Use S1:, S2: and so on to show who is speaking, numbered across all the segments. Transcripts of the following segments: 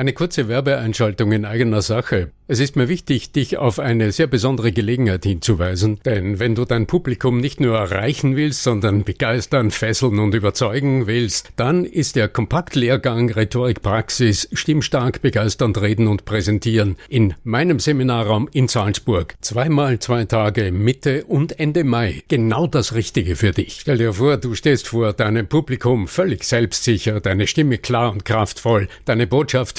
S1: Eine kurze Werbeeinschaltung in eigener Sache. Es ist mir wichtig, dich auf eine sehr besondere Gelegenheit hinzuweisen, denn wenn du dein Publikum nicht nur erreichen willst, sondern begeistern, fesseln und überzeugen willst, dann ist der Kompaktlehrgang Rhetorik Praxis Stimmstark begeisternd reden und präsentieren in meinem Seminarraum in Salzburg. Zweimal zwei Tage Mitte und Ende Mai. Genau das Richtige für dich. Stell dir vor, du stehst vor deinem Publikum völlig selbstsicher, deine Stimme klar und kraftvoll, deine Botschaft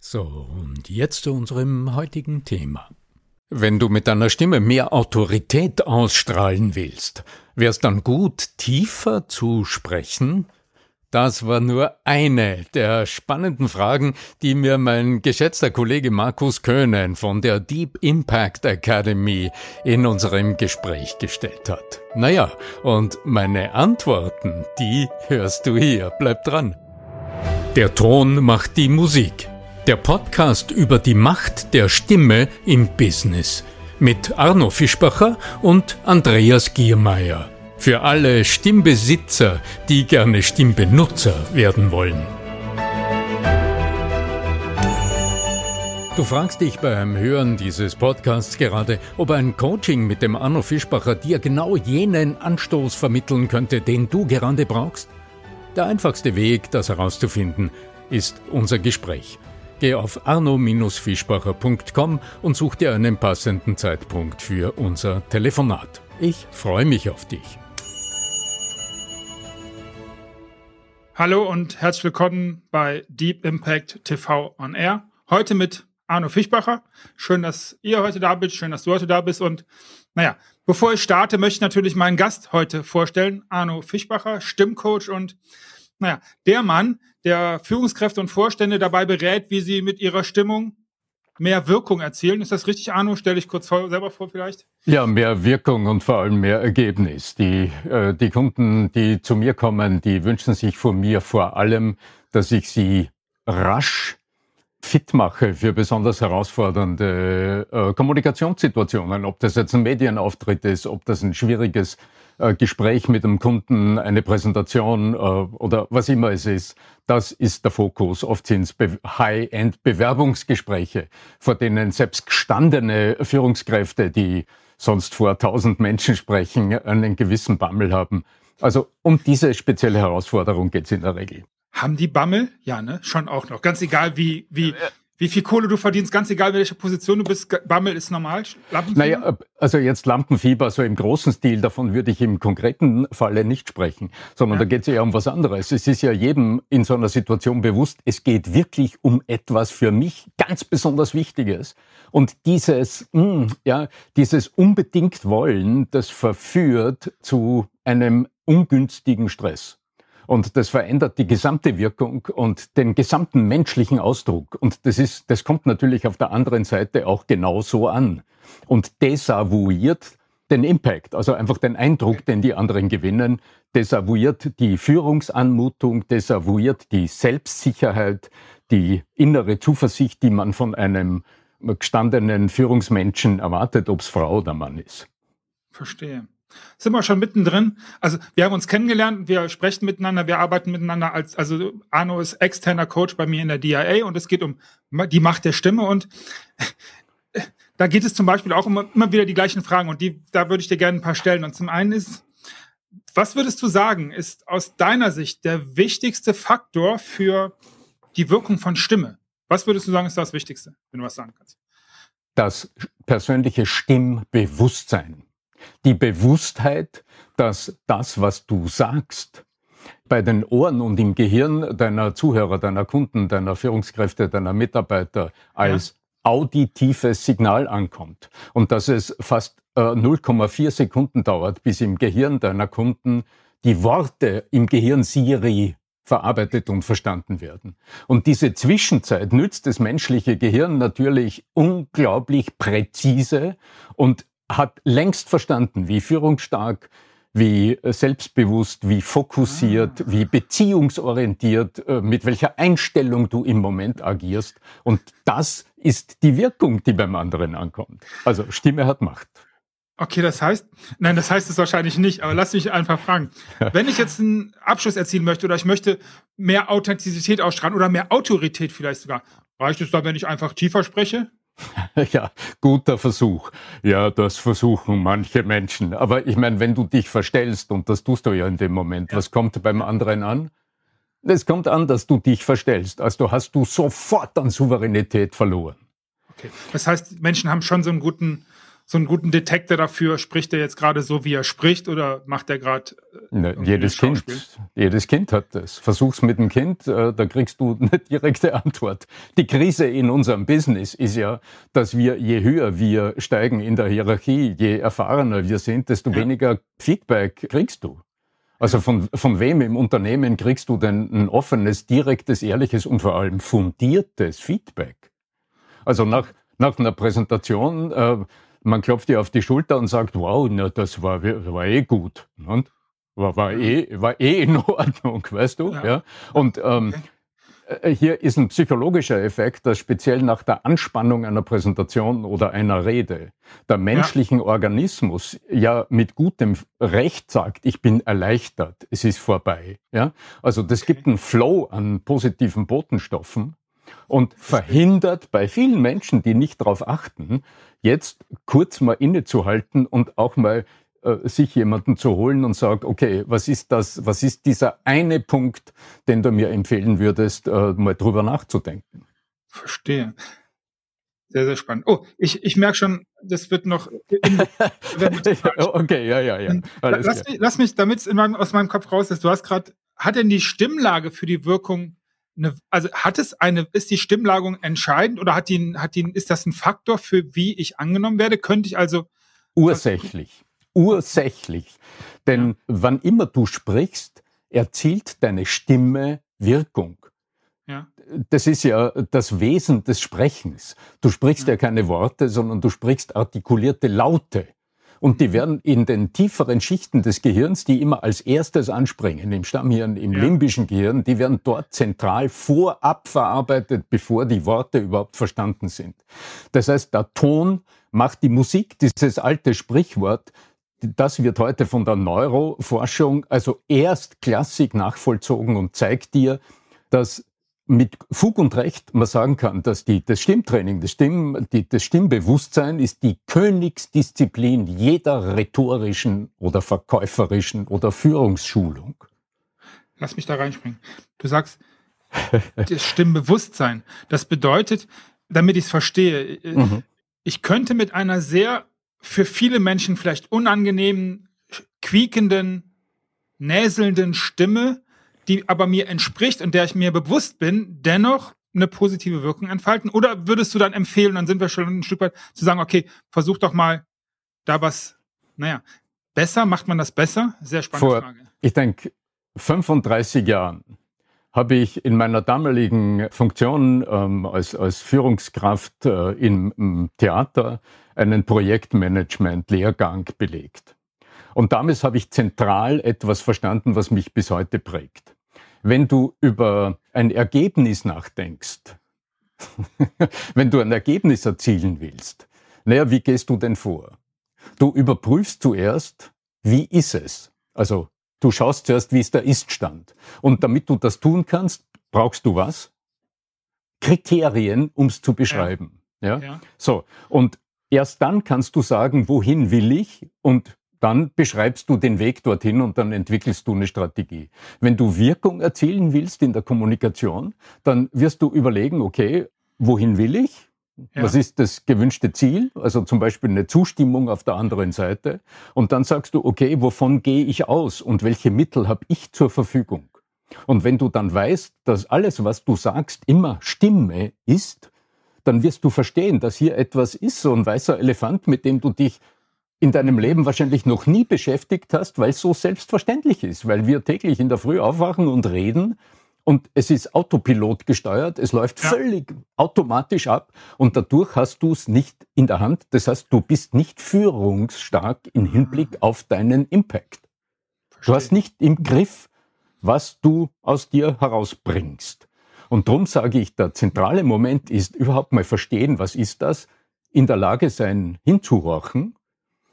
S1: So, und jetzt zu unserem heutigen Thema. Wenn du mit deiner Stimme mehr Autorität ausstrahlen willst, wär's dann gut, tiefer zu sprechen? Das war nur eine der spannenden Fragen, die mir mein geschätzter Kollege Markus Köhnen von der Deep Impact Academy in unserem Gespräch gestellt hat. Naja, und meine Antworten, die hörst du hier. Bleib dran. Der Ton macht die Musik. Der Podcast über die Macht der Stimme im Business mit Arno Fischbacher und Andreas Giermeier. Für alle Stimmbesitzer, die gerne Stimmbenutzer werden wollen. Du fragst dich beim Hören dieses Podcasts gerade, ob ein Coaching mit dem Arno Fischbacher dir genau jenen Anstoß vermitteln könnte, den du gerade brauchst? Der einfachste Weg, das herauszufinden, ist unser Gespräch. Geh auf arno-fischbacher.com und such dir einen passenden Zeitpunkt für unser Telefonat. Ich freue mich auf dich.
S2: Hallo und herzlich willkommen bei Deep Impact TV on Air. Heute mit Arno Fischbacher. Schön, dass ihr heute da bist, schön, dass du heute da bist. Und naja, bevor ich starte, möchte ich natürlich meinen Gast heute vorstellen. Arno Fischbacher, Stimmcoach und naja, der Mann, der Führungskräfte und Vorstände dabei berät, wie sie mit ihrer Stimmung mehr Wirkung erzielen. Ist das richtig, Arno? Stell dich kurz vor, selber vor vielleicht.
S1: Ja, mehr Wirkung und vor allem mehr Ergebnis. Die, äh, die Kunden, die zu mir kommen, die wünschen sich von mir vor allem, dass ich sie rasch fit mache für besonders herausfordernde äh, Kommunikationssituationen, ob das jetzt ein Medienauftritt ist, ob das ein schwieriges äh, Gespräch mit dem Kunden, eine Präsentation äh, oder was immer es ist. Das ist der Fokus. Oft sind es High-End-Bewerbungsgespräche, vor denen selbst gestandene Führungskräfte, die sonst vor tausend Menschen sprechen, einen gewissen Bammel haben. Also um diese spezielle Herausforderung geht es in der Regel.
S2: Haben die Bammel? Ja, ne? Schon auch noch. Ganz egal, wie, wie, wie viel Kohle du verdienst, ganz egal, welche Position du bist. Bammel ist normal.
S1: Lampenfieber? Naja, also jetzt Lampenfieber, so im großen Stil, davon würde ich im konkreten Falle nicht sprechen, sondern ja. da geht es ja um was anderes. Es ist ja jedem in so einer Situation bewusst, es geht wirklich um etwas für mich ganz besonders Wichtiges. Und dieses, mh, hm, ja, dieses unbedingt Wollen, das verführt zu einem ungünstigen Stress. Und das verändert die gesamte Wirkung und den gesamten menschlichen Ausdruck. Und das ist, das kommt natürlich auf der anderen Seite auch genauso an. Und desavouiert den Impact, also einfach den Eindruck, den die anderen gewinnen, desavouiert die Führungsanmutung, desavouiert die Selbstsicherheit, die innere Zuversicht, die man von einem gestandenen Führungsmenschen erwartet, ob es Frau oder Mann ist.
S2: Verstehe. Sind wir schon mittendrin? Also wir haben uns kennengelernt, wir sprechen miteinander, wir arbeiten miteinander als, also Arno ist externer Coach bei mir in der DIA und es geht um die Macht der Stimme und da geht es zum Beispiel auch immer, immer wieder die gleichen Fragen und die, da würde ich dir gerne ein paar stellen. Und zum einen ist, was würdest du sagen, ist aus deiner Sicht der wichtigste Faktor für die Wirkung von Stimme? Was würdest du sagen, ist das Wichtigste, wenn du was sagen kannst?
S1: Das persönliche Stimmbewusstsein. Die Bewusstheit, dass das, was du sagst, bei den Ohren und im Gehirn deiner Zuhörer, deiner Kunden, deiner Führungskräfte, deiner Mitarbeiter als ja. auditives Signal ankommt und dass es fast äh, 0,4 Sekunden dauert, bis im Gehirn deiner Kunden die Worte im Gehirn Siri verarbeitet und verstanden werden. Und diese Zwischenzeit nützt das menschliche Gehirn natürlich unglaublich präzise und hat längst verstanden, wie führungsstark, wie selbstbewusst, wie fokussiert, ah. wie beziehungsorientiert, äh, mit welcher Einstellung du im Moment agierst. Und das ist die Wirkung, die beim anderen ankommt. Also Stimme hat Macht.
S2: Okay, das heißt, nein, das heißt es wahrscheinlich nicht, aber lass mich einfach fragen. Wenn ich jetzt einen Abschluss erzielen möchte oder ich möchte mehr Authentizität ausstrahlen oder mehr Autorität vielleicht sogar, reicht es da, wenn ich einfach tiefer spreche?
S1: Ja, guter Versuch. Ja, das versuchen manche Menschen. Aber ich meine, wenn du dich verstellst, und das tust du ja in dem Moment, ja. was kommt beim anderen an? Es kommt an, dass du dich verstellst. Also hast du sofort an Souveränität verloren.
S2: Okay. Das heißt, Menschen haben schon so einen guten so einen guten Detektor dafür? Spricht er jetzt gerade so, wie er spricht, oder macht er gerade?
S1: Äh, ne, jedes Kind, jedes Kind hat das. Versuch's mit dem Kind, äh, da kriegst du eine direkte Antwort. Die Krise in unserem Business ist ja, dass wir je höher wir steigen in der Hierarchie, je erfahrener wir sind, desto ja. weniger Feedback kriegst du. Also von, von wem im Unternehmen kriegst du denn ein offenes, direktes, ehrliches und vor allem fundiertes Feedback? Also nach, nach einer Präsentation äh, man klopft dir auf die Schulter und sagt, wow, na, das war, war eh gut. Und war, war, eh, war eh in Ordnung, weißt du? Ja. ja? Und ähm. Äh, hier ist ein psychologischer Effekt, dass speziell nach der Anspannung einer Präsentation oder einer Rede der menschlichen ja. Organismus ja mit gutem Recht sagt, ich bin erleichtert, es ist vorbei. Ja? Also das okay. gibt einen Flow an positiven Botenstoffen und verhindert bei vielen Menschen, die nicht darauf achten, jetzt kurz mal innezuhalten und auch mal äh, sich jemanden zu holen und sagt, okay, was ist das, was ist dieser eine Punkt, den du mir empfehlen würdest, äh, mal drüber nachzudenken?
S2: Verstehe. Sehr, sehr spannend. Oh, ich, ich merke schon, das wird noch.
S1: okay, ja, ja, ja.
S2: lass, mich, lass mich, damit es aus meinem Kopf raus ist, du hast gerade, hat denn die Stimmlage für die Wirkung eine, also hat es eine, ist die Stimmlagung entscheidend oder hat die, hat die, ist das ein Faktor für wie ich angenommen werde? Könnte ich also
S1: ursächlich, ursächlich, denn ja. wann immer du sprichst, erzielt deine Stimme Wirkung. Ja. Das ist ja das Wesen des Sprechens. Du sprichst ja. ja keine Worte, sondern du sprichst artikulierte Laute. Und die werden in den tieferen Schichten des Gehirns, die immer als erstes anspringen, im Stammhirn, im ja. limbischen Gehirn, die werden dort zentral vorab verarbeitet, bevor die Worte überhaupt verstanden sind. Das heißt, der Ton macht die Musik, dieses alte Sprichwort, das wird heute von der Neuroforschung also erst klassik nachvollzogen und zeigt dir, dass mit Fug und Recht man sagen kann, dass die, das Stimmtraining, das, Stimm, die, das Stimmbewusstsein ist die Königsdisziplin jeder rhetorischen oder verkäuferischen oder Führungsschulung.
S2: Lass mich da reinspringen. Du sagst, das Stimmbewusstsein. Das bedeutet, damit ich es verstehe, äh, mhm. ich könnte mit einer sehr für viele Menschen vielleicht unangenehmen, quiekenden, näselnden Stimme die aber mir entspricht und der ich mir bewusst bin, dennoch eine positive Wirkung entfalten? Oder würdest du dann empfehlen, dann sind wir schon ein Stück weit zu sagen, okay, versuch doch mal da was, naja, besser, macht man das besser? Sehr spannende
S1: Vor, Frage. Ich denke, 35 Jahren habe ich in meiner damaligen Funktion ähm, als, als Führungskraft äh, im, im Theater einen Projektmanagement-Lehrgang belegt. Und damals habe ich zentral etwas verstanden, was mich bis heute prägt wenn du über ein Ergebnis nachdenkst, Wenn du ein Ergebnis erzielen willst, naja, wie gehst du denn vor? Du überprüfst zuerst, wie ist es? Also du schaust zuerst, wie ist der Iststand. Und damit du das tun kannst, brauchst du was? Kriterien, um es zu beschreiben. Ja. ja. ja. So. Und erst dann kannst du sagen, wohin will ich? Und dann beschreibst du den Weg dorthin und dann entwickelst du eine Strategie. Wenn du Wirkung erzielen willst in der Kommunikation, dann wirst du überlegen, okay, wohin will ich? Ja. Was ist das gewünschte Ziel? Also zum Beispiel eine Zustimmung auf der anderen Seite. Und dann sagst du, okay, wovon gehe ich aus und welche Mittel habe ich zur Verfügung? Und wenn du dann weißt, dass alles, was du sagst, immer Stimme ist, dann wirst du verstehen, dass hier etwas ist, so ein weißer Elefant, mit dem du dich in deinem Leben wahrscheinlich noch nie beschäftigt hast, weil es so selbstverständlich ist, weil wir täglich in der Früh aufwachen und reden und es ist Autopilot gesteuert, es läuft ja. völlig automatisch ab und dadurch hast du es nicht in der Hand. Das heißt, du bist nicht führungsstark im Hinblick ah. auf deinen Impact. Verstehe. Du hast nicht im Griff, was du aus dir herausbringst. Und darum sage ich, der zentrale Moment ist überhaupt mal verstehen, was ist das, in der Lage sein, hinzuhorchen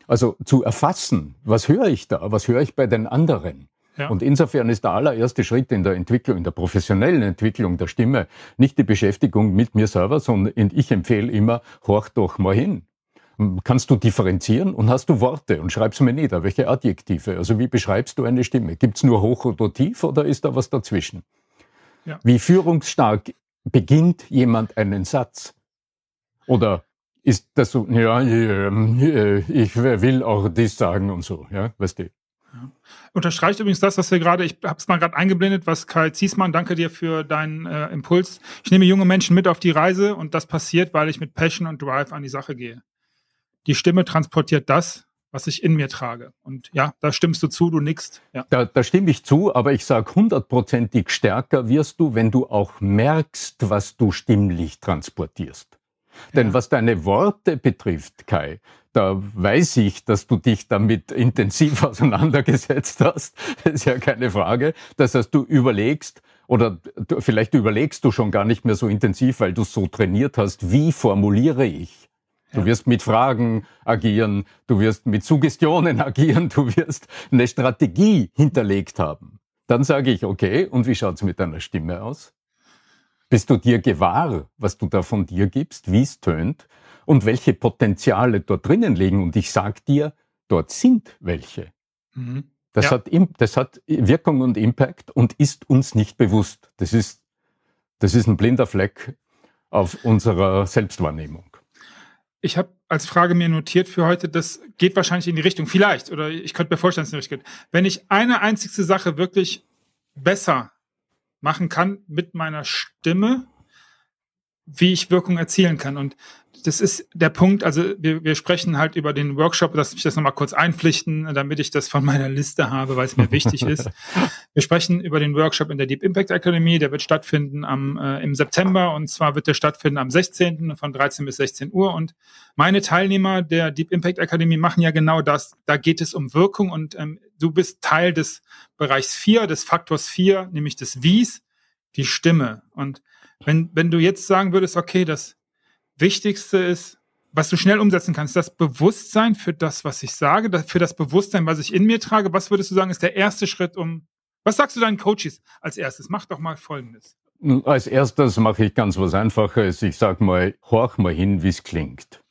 S1: also zu erfassen, was höre ich da, was höre ich bei den anderen. Ja. Und insofern ist der allererste Schritt in der Entwicklung, in der professionellen Entwicklung der Stimme nicht die Beschäftigung mit mir selber, sondern ich empfehle immer, horch doch mal hin. Kannst du differenzieren und hast du Worte und schreibst mir nieder, welche Adjektive. Also wie beschreibst du eine Stimme? Gibt's nur hoch oder tief oder ist da was dazwischen? Ja. Wie führungsstark beginnt jemand einen Satz? Oder ist das so, ja, ähm, äh, ich will auch dies sagen und so, ja, weißt du. Ja.
S2: Unterstreicht übrigens das, was wir gerade, ich habe es mal gerade eingeblendet, was Karl Ziesmann, danke dir für deinen äh, Impuls. Ich nehme junge Menschen mit auf die Reise und das passiert, weil ich mit Passion und Drive an die Sache gehe. Die Stimme transportiert das, was ich in mir trage. Und ja, da stimmst du zu, du nickst. Ja.
S1: Da, da stimme ich zu, aber ich sage hundertprozentig stärker wirst du, wenn du auch merkst, was du stimmlich transportierst. Denn was deine Worte betrifft, Kai, da weiß ich, dass du dich damit intensiv auseinandergesetzt hast. Das ist ja keine Frage. Das heißt, du überlegst, oder du, vielleicht überlegst du schon gar nicht mehr so intensiv, weil du so trainiert hast, wie formuliere ich? Du wirst mit Fragen agieren, du wirst mit Suggestionen agieren, du wirst eine Strategie hinterlegt haben. Dann sage ich, okay, und wie schaut's mit deiner Stimme aus? Bist du dir gewahr, was du da von dir gibst, wie es tönt und welche Potenziale dort drinnen liegen? Und ich sag dir, dort sind welche. Mhm. Das, ja. hat, das hat Wirkung und Impact und ist uns nicht bewusst. Das ist, das ist ein blinder Fleck auf unserer Selbstwahrnehmung.
S2: Ich habe als Frage mir notiert für heute, das geht wahrscheinlich in die Richtung, vielleicht, oder ich könnte mir vorstellen, dass es nicht geht. Wenn ich eine einzigste Sache wirklich besser machen kann mit meiner Stimme, wie ich Wirkung erzielen kann. Und das ist der Punkt, also wir, wir sprechen halt über den Workshop, lass mich das nochmal kurz einpflichten, damit ich das von meiner Liste habe, weil es mir wichtig ist. Wir sprechen über den Workshop in der Deep Impact Academy, der wird stattfinden am, äh, im September und zwar wird der stattfinden am 16. von 13 bis 16 Uhr und meine Teilnehmer der Deep Impact Academy machen ja genau das. Da geht es um Wirkung und ähm, du bist Teil des Bereichs 4, des Faktors 4, nämlich des Wies, die Stimme. Und wenn, wenn du jetzt sagen würdest, okay, das Wichtigste ist, was du schnell umsetzen kannst, das Bewusstsein für das, was ich sage, für das Bewusstsein, was ich in mir trage, was würdest du sagen, ist der erste Schritt, um, was sagst du deinen Coaches als erstes? Mach doch mal Folgendes.
S1: Als erstes mache ich ganz was Einfaches. Ich sage mal, horch mal hin, wie es klingt.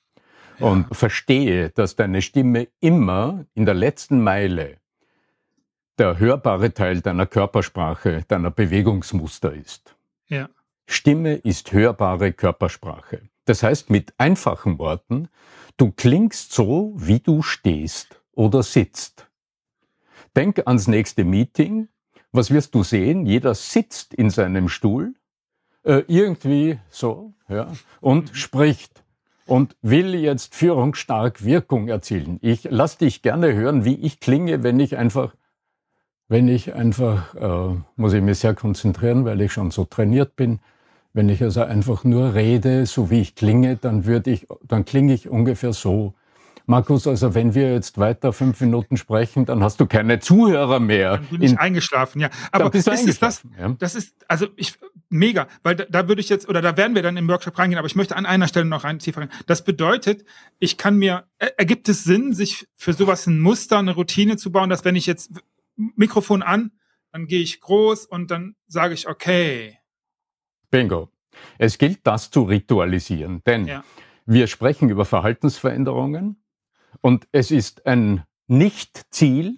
S1: Ja. Und verstehe, dass deine Stimme immer in der letzten Meile der hörbare Teil deiner Körpersprache, deiner Bewegungsmuster ist. Ja. Stimme ist hörbare Körpersprache. Das heißt mit einfachen Worten, du klingst so, wie du stehst oder sitzt. Denk ans nächste Meeting. Was wirst du sehen? Jeder sitzt in seinem Stuhl, äh, irgendwie so, ja, und mhm. spricht und will jetzt führungsstark Wirkung erzielen. Ich lass dich gerne hören, wie ich klinge, wenn ich einfach, wenn ich einfach, äh, muss ich mich sehr konzentrieren, weil ich schon so trainiert bin, wenn ich also einfach nur rede, so wie ich klinge, dann würde ich, dann klinge ich ungefähr so. Markus, also wenn wir jetzt weiter fünf Minuten sprechen, dann hast du keine Zuhörer mehr.
S2: Dann bin ich eingeschlafen, ja. Aber ist es das, ja. das ist, also ich, mega, weil da, da würde ich jetzt, oder da werden wir dann im Workshop reingehen, aber ich möchte an einer Stelle noch rein tiefer rein. Das bedeutet, ich kann mir, ergibt es Sinn, sich für sowas ein Muster, eine Routine zu bauen, dass wenn ich jetzt Mikrofon an, dann gehe ich groß und dann sage ich, okay.
S1: Bingo. Es gilt, das zu ritualisieren, denn ja. wir sprechen über Verhaltensveränderungen und es ist ein Nicht-Ziel,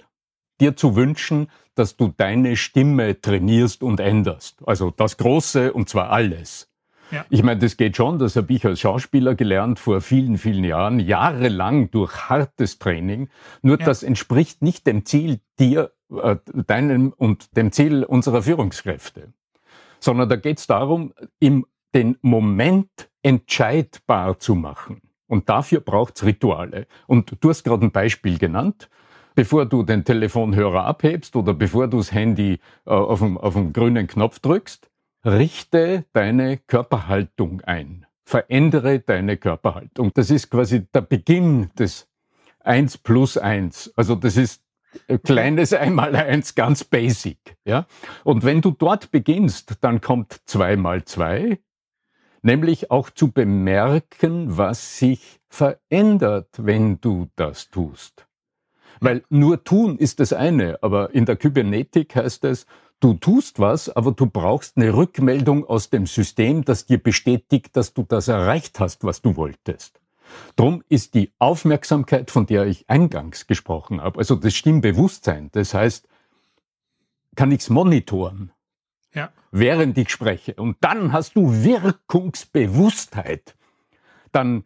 S1: dir zu wünschen, dass du deine Stimme trainierst und änderst. Also das Große und zwar alles. Ja. Ich meine, das geht schon, das habe ich als Schauspieler gelernt vor vielen, vielen Jahren, jahrelang durch hartes Training. Nur ja. das entspricht nicht dem Ziel dir, äh, deinem und dem Ziel unserer Führungskräfte. Sondern da geht es darum, im, den Moment entscheidbar zu machen. Und dafür braucht's Rituale. Und du hast gerade ein Beispiel genannt. Bevor du den Telefonhörer abhebst oder bevor du das Handy äh, auf, den grünen Knopf drückst, richte deine Körperhaltung ein. Verändere deine Körperhaltung. Das ist quasi der Beginn des eins plus eins. Also das ist kleines einmal eins, ganz basic. Ja? Und wenn du dort beginnst, dann kommt zwei mal zwei, nämlich auch zu bemerken, was sich verändert, wenn du das tust. Weil nur tun ist das eine, aber in der Kybernetik heißt es, du tust was, aber du brauchst eine Rückmeldung aus dem System, das dir bestätigt, dass du das erreicht hast, was du wolltest. Drum ist die Aufmerksamkeit, von der ich eingangs gesprochen habe, also das Stimmbewusstsein, das heißt, kann ich's monitoren, ja. während ich spreche. Und dann hast du Wirkungsbewusstheit. Dann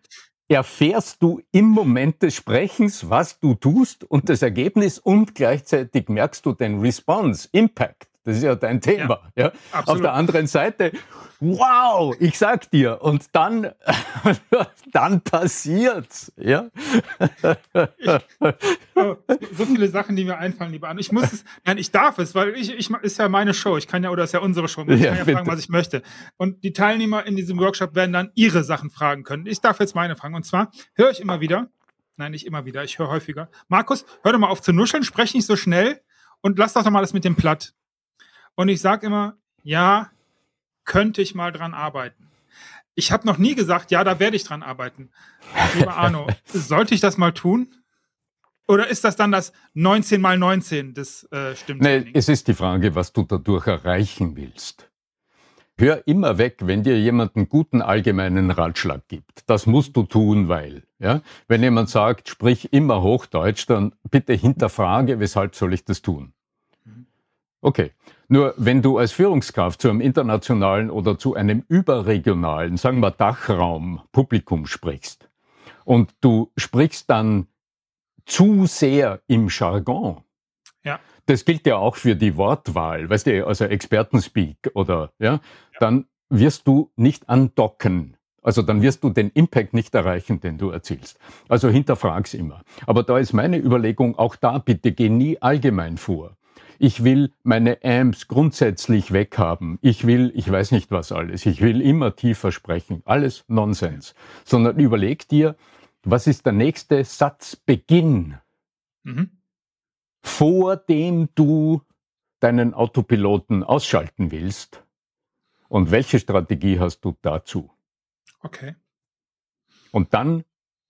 S1: erfährst du im Moment des Sprechens, was du tust und das Ergebnis und gleichzeitig merkst du den Response, Impact. Das ist ja dein Thema. Ja, ja? Auf der anderen Seite, wow, ich sag dir, und dann, dann passiert's. Ja?
S2: Oh, so viele Sachen, die mir einfallen, lieber an. Ich muss es, nein, ich darf es, weil ich, ich ist ja meine Show. Ich kann ja, oder ist ja unsere Show. Ich ja, kann ja fragen, was ich möchte. Und die Teilnehmer in diesem Workshop werden dann ihre Sachen fragen können. Ich darf jetzt meine fragen. Und zwar höre ich immer wieder, nein, nicht immer wieder, ich höre häufiger. Markus, hör doch mal auf zu nuscheln, sprech nicht so schnell und lass doch mal das mit dem Platt. Und ich sage immer, ja, könnte ich mal dran arbeiten. Ich habe noch nie gesagt, ja, da werde ich dran arbeiten. Lieber Arno, sollte ich das mal tun? Oder ist das dann das 19 mal 19 des äh,
S1: Stimmtrainings? Nee, es ist die Frage, was du dadurch erreichen willst. Hör immer weg, wenn dir jemand einen guten allgemeinen Ratschlag gibt. Das musst du tun, weil. Ja? Wenn jemand sagt, sprich immer Hochdeutsch, dann bitte hinterfrage, weshalb soll ich das tun? Mhm. Okay. Nur wenn du als Führungskraft zu einem internationalen oder zu einem überregionalen, sagen wir Dachraum Publikum sprichst und du sprichst dann zu sehr im Jargon, ja. das gilt ja auch für die Wortwahl, weißt du, also Expertenspeak oder, ja, ja, dann wirst du nicht andocken. Also dann wirst du den Impact nicht erreichen, den du erzielst. Also hinterfrag's immer. Aber da ist meine Überlegung, auch da bitte geh nie allgemein vor ich will meine Amps grundsätzlich weghaben. Ich will, ich weiß nicht was alles. Ich will immer tiefer sprechen. Alles Nonsens. Sondern überleg dir, was ist der nächste Satzbeginn, mhm. vor dem du deinen Autopiloten ausschalten willst? Und welche Strategie hast du dazu?
S2: Okay.
S1: Und dann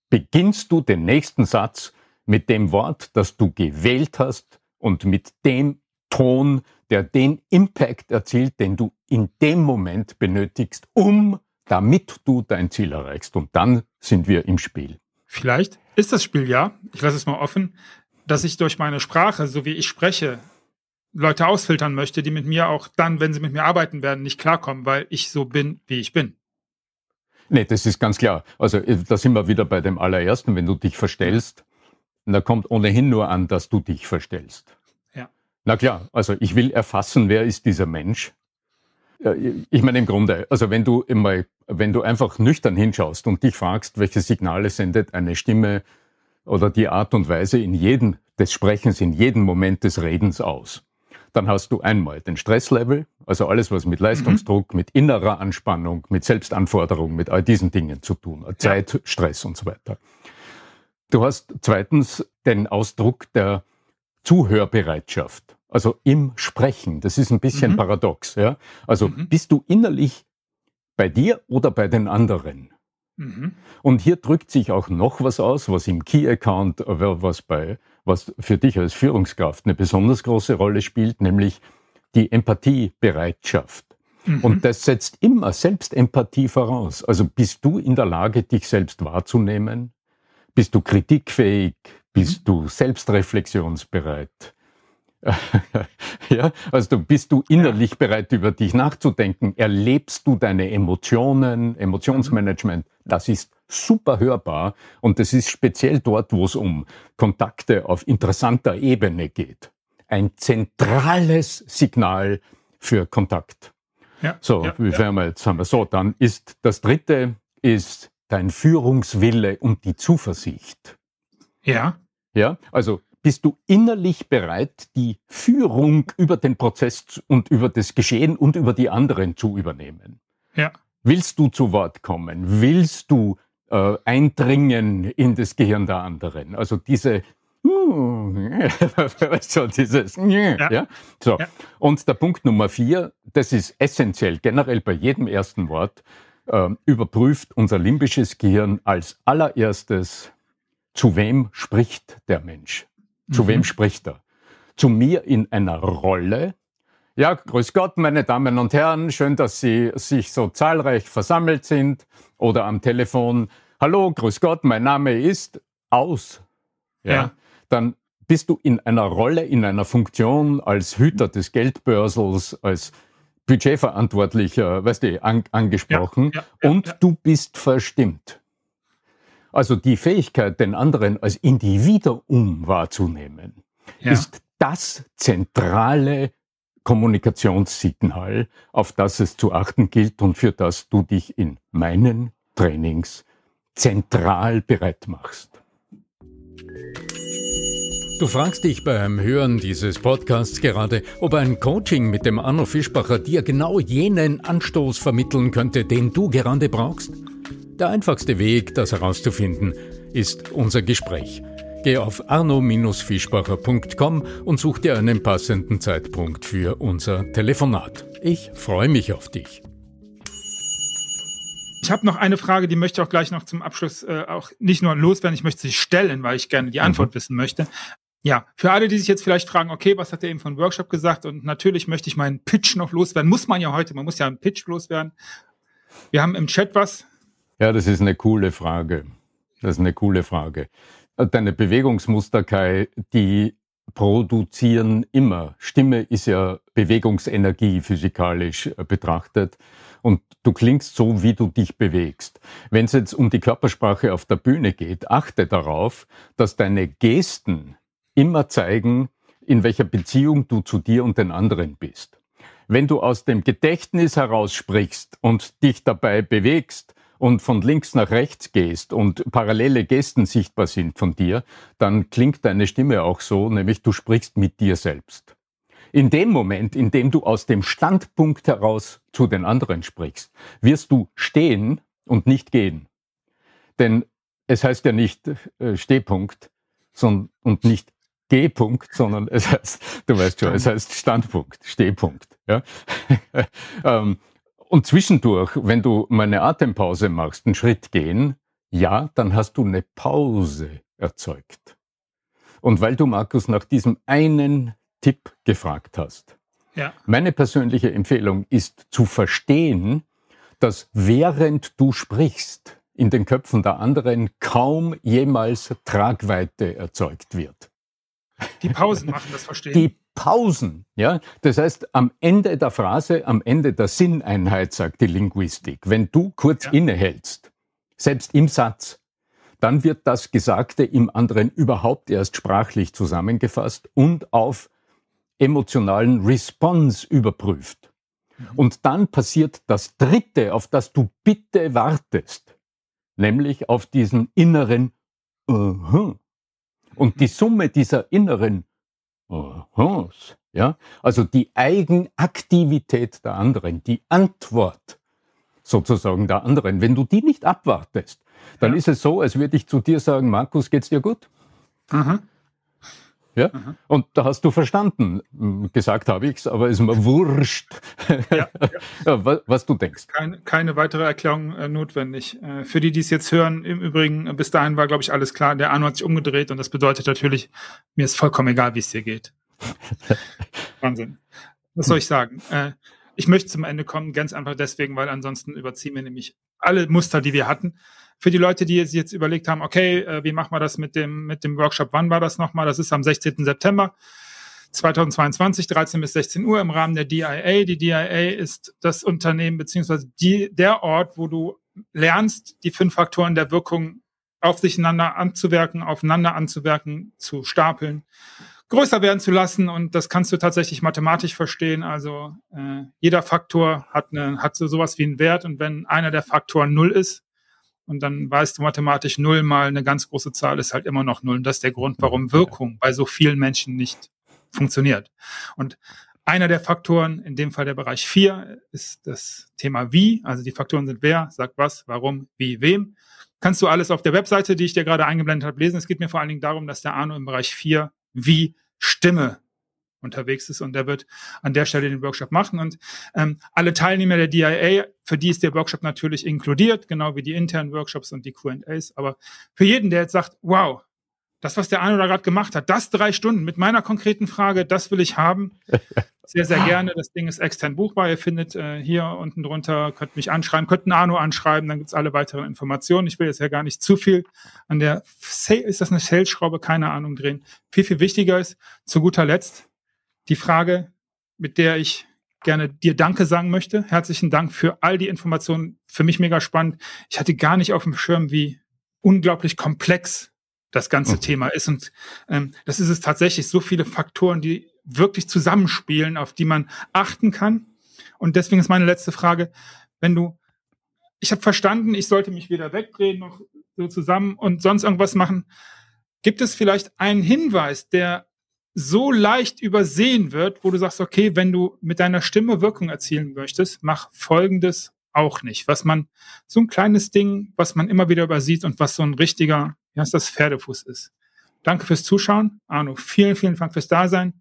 S1: beginnst du den nächsten Satz mit dem Wort, das du gewählt hast und mit dem Ton, der den Impact erzielt, den du in dem Moment benötigst, um damit du dein Ziel erreichst. Und dann sind wir im Spiel.
S2: Vielleicht ist das Spiel ja, ich lasse es mal offen, dass ich durch meine Sprache, so wie ich spreche, Leute ausfiltern möchte, die mit mir auch dann, wenn sie mit mir arbeiten werden, nicht klarkommen, weil ich so bin, wie ich bin.
S1: Nee, das ist ganz klar. Also äh, da sind wir wieder bei dem allerersten, wenn du dich verstellst, da kommt ohnehin nur an, dass du dich verstellst. Na klar, also ich will erfassen, wer ist dieser Mensch. Ich meine im Grunde, also wenn du immer, wenn du einfach nüchtern hinschaust und dich fragst, welche Signale sendet eine Stimme oder die Art und Weise in jedem des Sprechens, in jedem Moment des Redens aus, dann hast du einmal den Stresslevel, also alles, was mit Leistungsdruck, mhm. mit innerer Anspannung, mit Selbstanforderung, mit all diesen Dingen zu tun, Zeit, Stress und so weiter. Du hast zweitens den Ausdruck der Zuhörbereitschaft, also im Sprechen. Das ist ein bisschen mhm. paradox. Ja? Also mhm. bist du innerlich bei dir oder bei den anderen? Mhm. Und hier drückt sich auch noch was aus, was im Key Account, äh, was bei, was für dich als Führungskraft eine besonders große Rolle spielt, nämlich die Empathiebereitschaft. Mhm. Und das setzt immer Selbstempathie voraus. Also bist du in der Lage, dich selbst wahrzunehmen? Bist du kritikfähig? Bist du selbstreflexionsbereit? ja, also bist du innerlich bereit, über dich nachzudenken? Erlebst du deine Emotionen, Emotionsmanagement? Das ist super hörbar und das ist speziell dort, wo es um Kontakte auf interessanter Ebene geht. Ein zentrales Signal für Kontakt. Ja, so, ja, wie ja. wir jetzt haben wir so, dann ist das dritte ist dein Führungswille und die Zuversicht.
S2: Ja.
S1: Ja, also bist du innerlich bereit, die Führung über den Prozess und über das Geschehen und über die anderen zu übernehmen?
S2: Ja.
S1: Willst du zu Wort kommen? Willst du äh, eindringen in das Gehirn der anderen? Also diese so dieses ja. ja. So. Ja. Und der Punkt Nummer vier, das ist essentiell, generell bei jedem ersten Wort, äh, überprüft unser limbisches Gehirn als allererstes, zu wem spricht der Mensch? Zu mhm. wem spricht er? Zu mir in einer Rolle. Ja, grüß Gott, meine Damen und Herren, schön, dass Sie sich so zahlreich versammelt sind. Oder am Telefon, hallo, grüß Gott, mein Name ist aus. Ja. ja. Dann bist du in einer Rolle, in einer Funktion als Hüter des Geldbörsels, als Budgetverantwortlicher, weißt du, an, angesprochen. Ja, ja, und du bist verstimmt. Also die Fähigkeit, den anderen als Individuum wahrzunehmen, ja. ist das zentrale Kommunikationssignal, auf das es zu achten gilt und für das du dich in meinen Trainings zentral bereit machst. Du fragst dich beim Hören dieses Podcasts gerade, ob ein Coaching mit dem Arno Fischbacher dir genau jenen Anstoß vermitteln könnte, den du gerade brauchst? Der einfachste Weg, das herauszufinden, ist unser Gespräch. Geh auf arno-fischbacher.com und such dir einen passenden Zeitpunkt für unser Telefonat. Ich freue mich auf dich.
S2: Ich habe noch eine Frage, die möchte ich auch gleich noch zum Abschluss äh, auch nicht nur loswerden, ich möchte sie stellen, weil ich gerne die Antwort mhm. wissen möchte. Ja, für alle, die sich jetzt vielleicht fragen, okay, was hat der eben von Workshop gesagt? Und natürlich möchte ich meinen Pitch noch loswerden. Muss man ja heute, man muss ja einen Pitch loswerden. Wir haben im Chat was.
S1: Ja, das ist eine coole Frage. Das ist eine coole Frage. Deine Bewegungsmuster, Kai, die produzieren immer. Stimme ist ja Bewegungsenergie physikalisch äh, betrachtet. Und du klingst so, wie du dich bewegst. Wenn es jetzt um die Körpersprache auf der Bühne geht, achte darauf, dass deine Gesten immer zeigen, in welcher Beziehung du zu dir und den anderen bist. Wenn du aus dem Gedächtnis heraus sprichst und dich dabei bewegst, und von links nach rechts gehst und parallele Gesten sichtbar sind von dir, dann klingt deine Stimme auch so, nämlich du sprichst mit dir selbst. In dem Moment, in dem du aus dem Standpunkt heraus zu den anderen sprichst, wirst du stehen und nicht gehen. Denn es heißt ja nicht äh, Stehpunkt sondern, und nicht G-Punkt, sondern es heißt, du weißt schon, es heißt Standpunkt, Stehpunkt. Ja? ähm, und zwischendurch, wenn du mal eine Atempause machst, einen Schritt gehen, ja, dann hast du eine Pause erzeugt. Und weil du, Markus, nach diesem einen Tipp gefragt hast, ja. meine persönliche Empfehlung ist zu verstehen, dass während du sprichst, in den Köpfen der anderen kaum jemals Tragweite erzeugt wird.
S2: Die Pausen machen das Verstehen.
S1: Die Pausen. Ja? Das heißt, am Ende der Phrase, am Ende der Sinneinheit, sagt die Linguistik, wenn du kurz ja. innehältst, selbst im Satz, dann wird das Gesagte im anderen überhaupt erst sprachlich zusammengefasst und auf emotionalen Response überprüft. Mhm. Und dann passiert das Dritte, auf das du bitte wartest, nämlich auf diesen inneren uh -huh. Und die Summe dieser inneren ja, also die Eigenaktivität der anderen, die Antwort, sozusagen der anderen, wenn du die nicht abwartest, dann ja. ist es so, als würde ich zu dir sagen, Markus, geht's dir gut? Mhm. Ja? Mhm. Und da hast du verstanden. Gesagt habe ich's, aber ist mir wurscht, ja, ja. was, was, du denkst.
S2: Keine, keine weitere Erklärung äh, notwendig. Äh, für die, die es jetzt hören, im Übrigen, bis dahin war, glaube ich, alles klar. Der Arno hat sich umgedreht und das bedeutet natürlich, mir ist vollkommen egal, wie es dir geht. Wahnsinn. Was soll ich sagen? Äh, ich möchte zum Ende kommen, ganz einfach deswegen, weil ansonsten überziehen wir nämlich alle Muster, die wir hatten für die Leute, die sich jetzt überlegt haben, okay, äh, wie machen wir das mit dem, mit dem Workshop? Wann war das nochmal? Das ist am 16. September 2022, 13 bis 16 Uhr im Rahmen der DIA. Die DIA ist das Unternehmen beziehungsweise die, der Ort, wo du lernst, die fünf Faktoren der Wirkung auf sicheinander anzuwirken, aufeinander anzuwirken, zu stapeln, größer werden zu lassen und das kannst du tatsächlich mathematisch verstehen. Also äh, jeder Faktor hat, eine, hat so sowas wie einen Wert und wenn einer der Faktoren null ist, und dann weißt du mathematisch null mal eine ganz große Zahl ist halt immer noch null. Und das ist der Grund, warum Wirkung bei so vielen Menschen nicht funktioniert. Und einer der Faktoren, in dem Fall der Bereich vier, ist das Thema wie. Also die Faktoren sind wer, sagt was, warum, wie, wem. Kannst du alles auf der Webseite, die ich dir gerade eingeblendet habe, lesen. Es geht mir vor allen Dingen darum, dass der Arno im Bereich vier wie Stimme unterwegs ist und der wird an der Stelle den Workshop machen. Und ähm, alle Teilnehmer der DIA, für die ist der Workshop natürlich inkludiert, genau wie die internen Workshops und die QAs. Aber für jeden, der jetzt sagt, wow, das, was der Arno da gerade gemacht hat, das drei Stunden mit meiner konkreten Frage, das will ich haben. Sehr, sehr gerne. Das Ding ist extern buchbar. Ihr findet äh, hier unten drunter, könnt mich anschreiben, könnt einen Arno anschreiben, dann gibt's alle weiteren Informationen. Ich will jetzt ja gar nicht zu viel an der, ist das eine Sales-Schraube? Keine Ahnung drehen. Viel, viel wichtiger ist, zu guter Letzt, die Frage, mit der ich gerne dir Danke sagen möchte. Herzlichen Dank für all die Informationen. Für mich mega spannend. Ich hatte gar nicht auf dem Schirm, wie unglaublich komplex das ganze mhm. Thema ist. Und ähm, das ist es tatsächlich. So viele Faktoren, die wirklich zusammenspielen, auf die man achten kann. Und deswegen ist meine letzte Frage, wenn du, ich habe verstanden, ich sollte mich wieder wegdrehen, noch so zusammen und sonst irgendwas machen. Gibt es vielleicht einen Hinweis, der so leicht übersehen wird, wo du sagst, okay, wenn du mit deiner Stimme Wirkung erzielen möchtest, mach Folgendes auch nicht. Was man, so ein kleines Ding, was man immer wieder übersieht und was so ein richtiger, ja, ist das Pferdefuß ist. Danke fürs Zuschauen. Arno, vielen, vielen Dank fürs Dasein.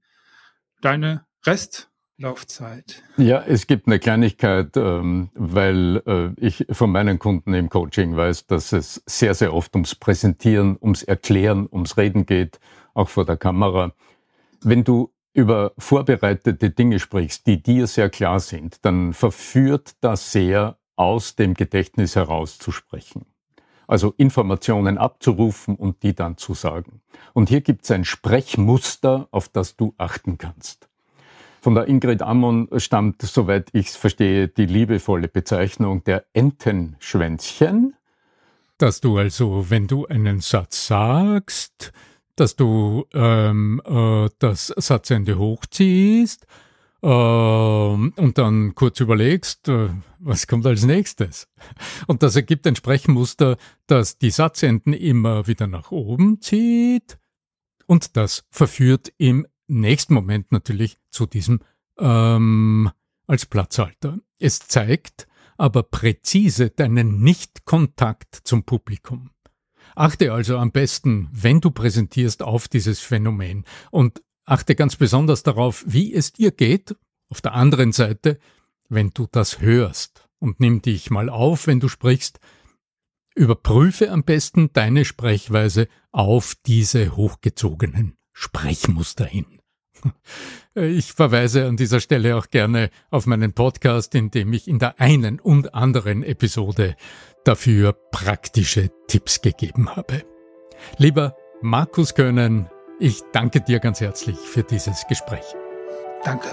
S2: Deine Restlaufzeit.
S1: Ja, es gibt eine Kleinigkeit, ähm, weil äh, ich von meinen Kunden im Coaching weiß, dass es sehr, sehr oft ums Präsentieren, ums Erklären, ums Reden geht, auch vor der Kamera. Wenn du über vorbereitete Dinge sprichst, die dir sehr klar sind, dann verführt das sehr, aus dem Gedächtnis herauszusprechen. Also Informationen abzurufen und die dann zu sagen. Und hier gibt es ein Sprechmuster, auf das du achten kannst. Von der Ingrid Ammon stammt, soweit ich es verstehe, die liebevolle Bezeichnung der Entenschwänzchen. Dass du also, wenn du einen Satz sagst, dass du ähm, äh, das Satzende hochziehst und dann kurz überlegst, äh, was kommt als nächstes. Und das ergibt ein Sprechmuster, das die Satzenden immer wieder nach oben zieht und das verführt im nächsten Moment natürlich zu diesem ähm, als Platzhalter. Es zeigt aber präzise deinen Nichtkontakt zum Publikum. Achte also am besten, wenn du präsentierst, auf dieses Phänomen und achte ganz besonders darauf, wie es dir geht. Auf der anderen Seite, wenn du das hörst und nimm dich mal auf, wenn du sprichst, überprüfe am besten deine Sprechweise auf diese hochgezogenen Sprechmuster hin. Ich verweise an dieser Stelle auch gerne auf meinen Podcast, in dem ich in der einen und anderen Episode dafür praktische Tipps gegeben habe. Lieber Markus Können, ich danke dir ganz herzlich für dieses Gespräch.
S2: Danke.